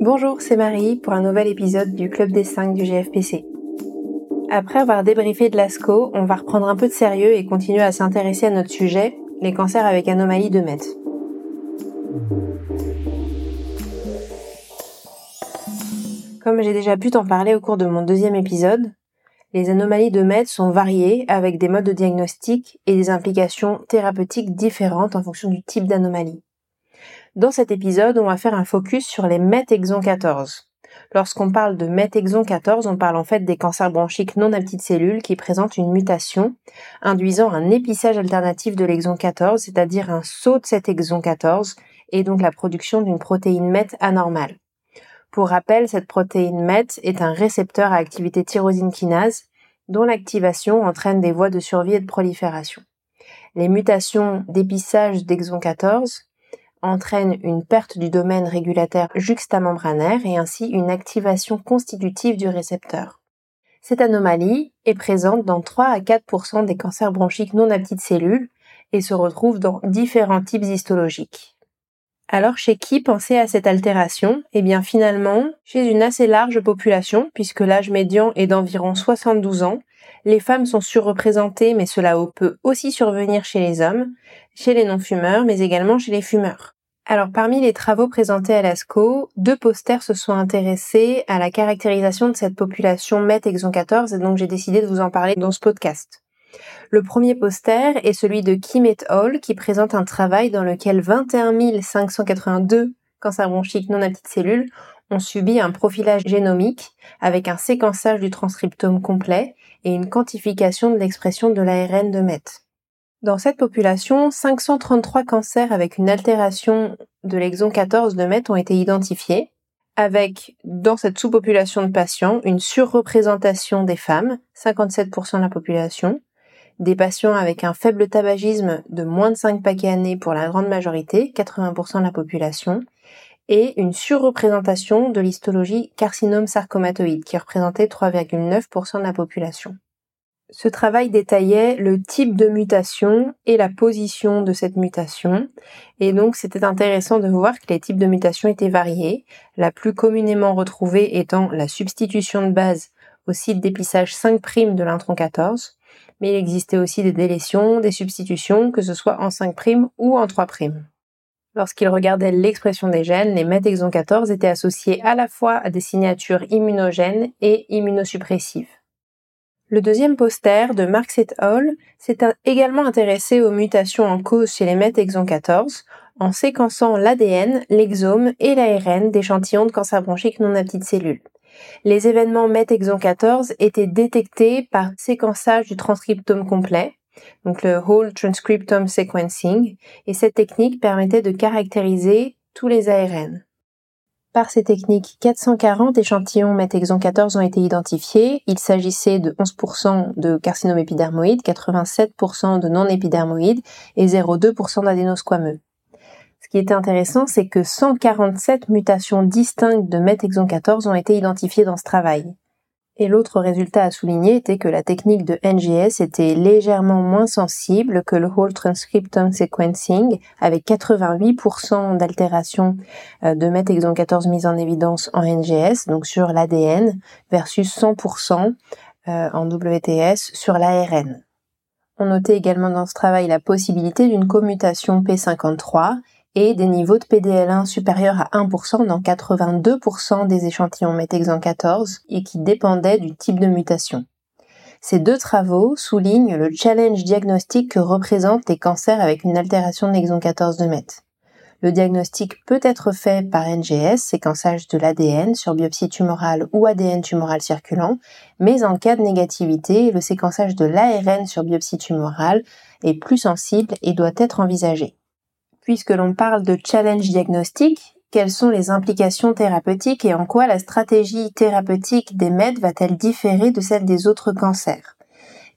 Bonjour, c'est Marie pour un nouvel épisode du Club des 5 du GFPC. Après avoir débriefé de l'ASCO, on va reprendre un peu de sérieux et continuer à s'intéresser à notre sujet, les cancers avec anomalie de MET. Comme j'ai déjà pu t'en parler au cours de mon deuxième épisode, les anomalies de MET sont variées avec des modes de diagnostic et des implications thérapeutiques différentes en fonction du type d'anomalie. Dans cet épisode, on va faire un focus sur les MET exon 14. Lorsqu'on parle de MET exon 14, on parle en fait des cancers bronchiques non à petites cellules qui présentent une mutation induisant un épissage alternatif de l'exon 14, c'est-à-dire un saut de cet exon 14 et donc la production d'une protéine MET anormale. Pour rappel, cette protéine MET est un récepteur à activité tyrosine kinase dont l'activation entraîne des voies de survie et de prolifération. Les mutations d'épissage d'exon 14 entraîne une perte du domaine régulateur juxtamembranaire et ainsi une activation constitutive du récepteur. Cette anomalie est présente dans 3 à 4% des cancers bronchiques non à petites cellules et se retrouve dans différents types histologiques. Alors chez qui penser à cette altération? Eh bien finalement, chez une assez large population, puisque l'âge médian est d'environ 72 ans, les femmes sont surreprésentées, mais cela peut aussi survenir chez les hommes, chez les non-fumeurs, mais également chez les fumeurs. Alors parmi les travaux présentés à l'ASCO, deux posters se sont intéressés à la caractérisation de cette population MET exon 14 et donc j'ai décidé de vous en parler dans ce podcast. Le premier poster est celui de Kim et qui présente un travail dans lequel 21 582 cancers bronchiques non à petites cellules ont subi un profilage génomique avec un séquençage du transcriptome complet et une quantification de l'expression de l'ARN de MET. Dans cette population, 533 cancers avec une altération de l'exon 14 de MET ont été identifiés, avec, dans cette sous-population de patients, une surreprésentation des femmes, 57% de la population, des patients avec un faible tabagisme de moins de 5 paquets années pour la grande majorité, 80% de la population, et une surreprésentation de l'histologie carcinome sarcomatoïde qui représentait 3,9% de la population. Ce travail détaillait le type de mutation et la position de cette mutation. Et donc, c'était intéressant de voir que les types de mutations étaient variés. La plus communément retrouvée étant la substitution de base au site d'épissage 5' de l'intron 14. Mais il existait aussi des délétions, des substitutions, que ce soit en 5' ou en 3'. Lorsqu'il regardait l'expression des gènes, les MET-exon 14 étaient associés à la fois à des signatures immunogènes et immunosuppressives. Le deuxième poster de Marx et al. s'est également intéressé aux mutations en cause chez les MET-exon 14 en séquençant l'ADN, l'exome et l'ARN d'échantillons de cancer bronchique non à petites cellules. Les événements MET-exon 14 étaient détectés par séquençage du transcriptome complet, donc le Whole Transcriptome Sequencing, et cette technique permettait de caractériser tous les ARN. Par ces techniques, 440 échantillons MET-exon 14 ont été identifiés. Il s'agissait de 11% de carcinome épidermoïde, 87% de non-épidermoïde et 0,2% d'adénosquameux. Ce qui était intéressant, c'est que 147 mutations distinctes de MET-exon 14 ont été identifiées dans ce travail. Et l'autre résultat à souligner était que la technique de NGS était légèrement moins sensible que le Whole Transcriptome Sequencing, avec 88% d'altération euh, de MET exon 14 mise en évidence en NGS, donc sur l'ADN, versus 100% euh, en WTS sur l'ARN. On notait également dans ce travail la possibilité d'une commutation P53 et des niveaux de PDL1 supérieurs à 1% dans 82% des échantillons MET-exon 14 et qui dépendaient du type de mutation. Ces deux travaux soulignent le challenge diagnostique que représentent les cancers avec une altération de l'exon 14 de MET. Le diagnostic peut être fait par NGS, séquençage de l'ADN sur biopsie tumorale ou ADN tumoral circulant, mais en cas de négativité, le séquençage de l'ARN sur biopsie tumorale est plus sensible et doit être envisagé puisque l'on parle de challenge diagnostique, quelles sont les implications thérapeutiques et en quoi la stratégie thérapeutique des MED va-t-elle différer de celle des autres cancers?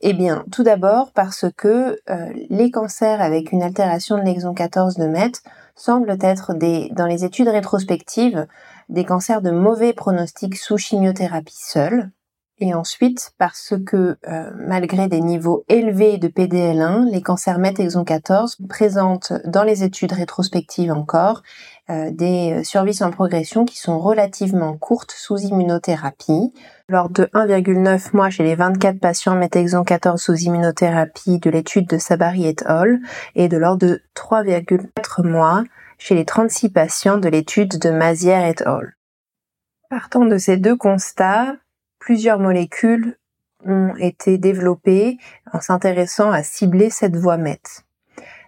Eh bien, tout d'abord parce que euh, les cancers avec une altération de l'exon 14 de MET semblent être des, dans les études rétrospectives des cancers de mauvais pronostic sous chimiothérapie seule, et ensuite parce que euh, malgré des niveaux élevés de PDL1, les cancers MET exon 14 présentent dans les études rétrospectives encore euh, des survies en progression qui sont relativement courtes sous immunothérapie. Lors de 1,9 mois chez les 24 patients MET exon 14 sous immunothérapie de l'étude de Sabari et al. et de l'ordre de 3,4 mois chez les 36 patients de l'étude de Mazière et al. Partant de ces deux constats, plusieurs molécules ont été développées en s'intéressant à cibler cette voie MET.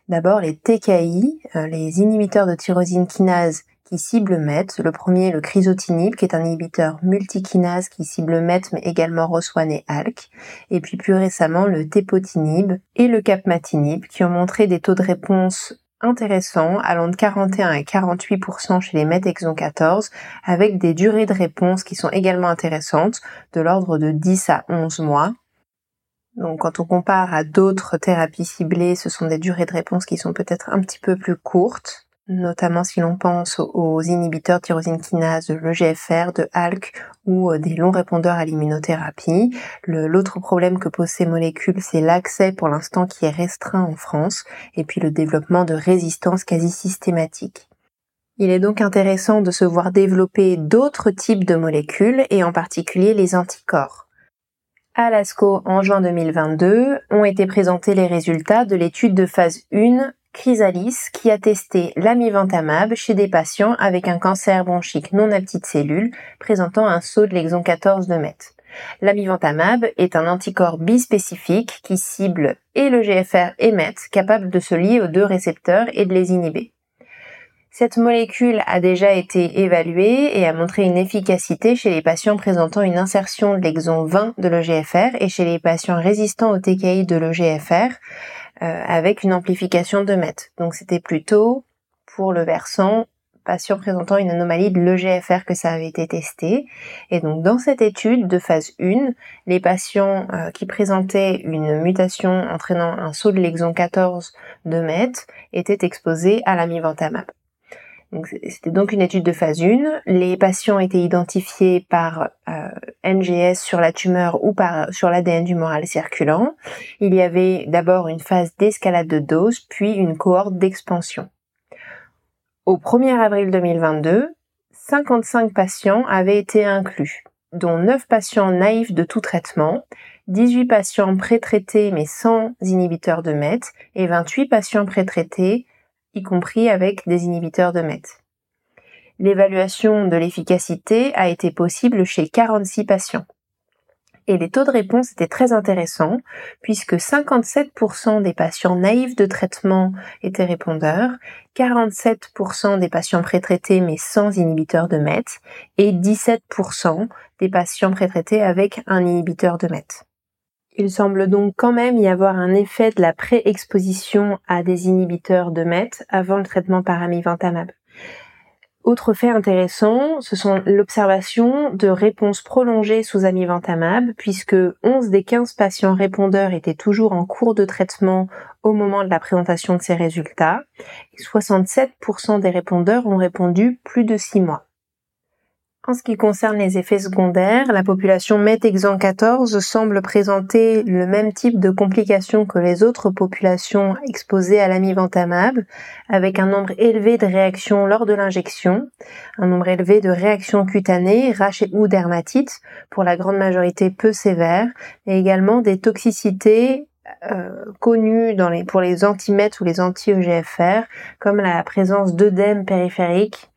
D'abord les TKI, euh, les inhibiteurs de tyrosine kinase qui ciblent MET. Le premier, le crisotinib, qui est un inhibiteur multikinase qui cible MET, mais également ROS1 et ALK. Et puis plus récemment, le tepotinib et le capmatinib, qui ont montré des taux de réponse intéressant, allant de 41 et 48% chez les MET exon 14, avec des durées de réponse qui sont également intéressantes, de l'ordre de 10 à 11 mois. Donc quand on compare à d'autres thérapies ciblées, ce sont des durées de réponse qui sont peut-être un petit peu plus courtes notamment si l'on pense aux inhibiteurs tyrosine kinase de l'EGFR, de ALK ou euh, des longs répondeurs à l'immunothérapie. L'autre problème que posent ces molécules, c'est l'accès pour l'instant qui est restreint en France et puis le développement de résistance quasi systématique. Il est donc intéressant de se voir développer d'autres types de molécules et en particulier les anticorps. À l'ASCO en juin 2022 ont été présentés les résultats de l'étude de phase 1 Chrysalis qui a testé l'amivantamab chez des patients avec un cancer bronchique non à petites cellules présentant un saut de l'exon 14 de MET. L'amivantamab est un anticorps bispécifique qui cible et le GFR et MET capable de se lier aux deux récepteurs et de les inhiber. Cette molécule a déjà été évaluée et a montré une efficacité chez les patients présentant une insertion de l'exon 20 de l'EGFR et chez les patients résistants au TKI de l'EGFR avec une amplification de mètres. Donc c'était plutôt pour le versant patient présentant une anomalie de l'EGFR que ça avait été testé. Et donc dans cette étude de phase 1, les patients euh, qui présentaient une mutation entraînant un saut de l'exon 14 de MET étaient exposés à l'amivantamab. C'était donc une étude de phase 1. Les patients étaient identifiés par euh, NGS sur la tumeur ou par sur l'ADN du moral circulant. Il y avait d'abord une phase d'escalade de dose, puis une cohorte d'expansion. Au 1er avril 2022, 55 patients avaient été inclus, dont 9 patients naïfs de tout traitement, 18 patients pré-traités mais sans inhibiteurs de MET et 28 patients pré-traités y compris avec des inhibiteurs de MET. L'évaluation de l'efficacité a été possible chez 46 patients. Et les taux de réponse étaient très intéressants puisque 57% des patients naïfs de traitement étaient répondeurs, 47% des patients prétraités mais sans inhibiteur de MET et 17% des patients prétraités avec un inhibiteur de MET. Il semble donc quand même y avoir un effet de la pré-exposition à des inhibiteurs de MET avant le traitement par amivantamab. Autre fait intéressant, ce sont l'observation de réponses prolongées sous amivantamab, puisque 11 des 15 patients répondeurs étaient toujours en cours de traitement au moment de la présentation de ces résultats, et 67% des répondeurs ont répondu plus de 6 mois. En ce qui concerne les effets secondaires, la population MET-EXAN 14 semble présenter le même type de complications que les autres populations exposées à l'amivantamab, avec un nombre élevé de réactions lors de l'injection, un nombre élevé de réactions cutanées, raches ou dermatites, pour la grande majorité peu sévères, et également des toxicités euh, connues dans les, pour les anti-MET ou les anti-EGFR, comme la présence d'œdème périphérique,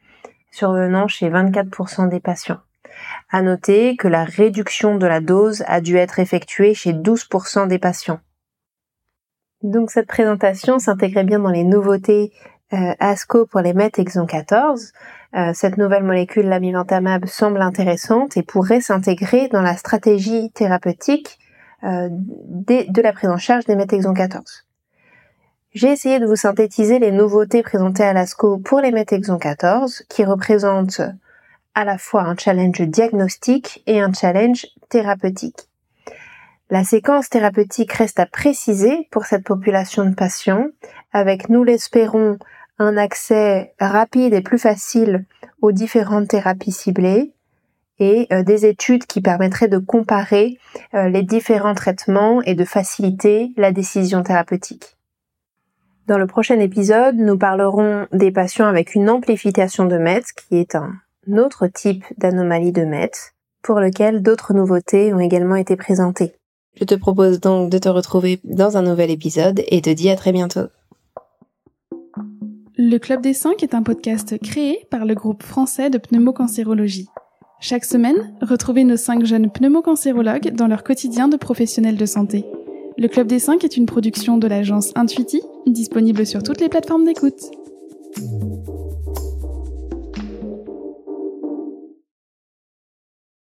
survenant chez 24% des patients. À noter que la réduction de la dose a dû être effectuée chez 12% des patients. Donc cette présentation s'intégrait bien dans les nouveautés euh, ASCO pour les MET exon 14. Euh, cette nouvelle molécule, l'amivantamab, semble intéressante et pourrait s'intégrer dans la stratégie thérapeutique euh, de la prise en charge des MET exon 14. J'ai essayé de vous synthétiser les nouveautés présentées à l'ASCO pour les Metexon 14, qui représentent à la fois un challenge diagnostique et un challenge thérapeutique. La séquence thérapeutique reste à préciser pour cette population de patients, avec, nous l'espérons, un accès rapide et plus facile aux différentes thérapies ciblées, et euh, des études qui permettraient de comparer euh, les différents traitements et de faciliter la décision thérapeutique. Dans le prochain épisode, nous parlerons des patients avec une amplification de MET, qui est un autre type d'anomalie de MET, pour lequel d'autres nouveautés ont également été présentées. Je te propose donc de te retrouver dans un nouvel épisode et te dis à très bientôt. Le Club des 5 est un podcast créé par le groupe français de pneumocancérologie. Chaque semaine, retrouvez nos 5 jeunes pneumocancérologues dans leur quotidien de professionnels de santé. Le Club des 5 est une production de l'agence Intuiti, disponible sur toutes les plateformes d'écoute.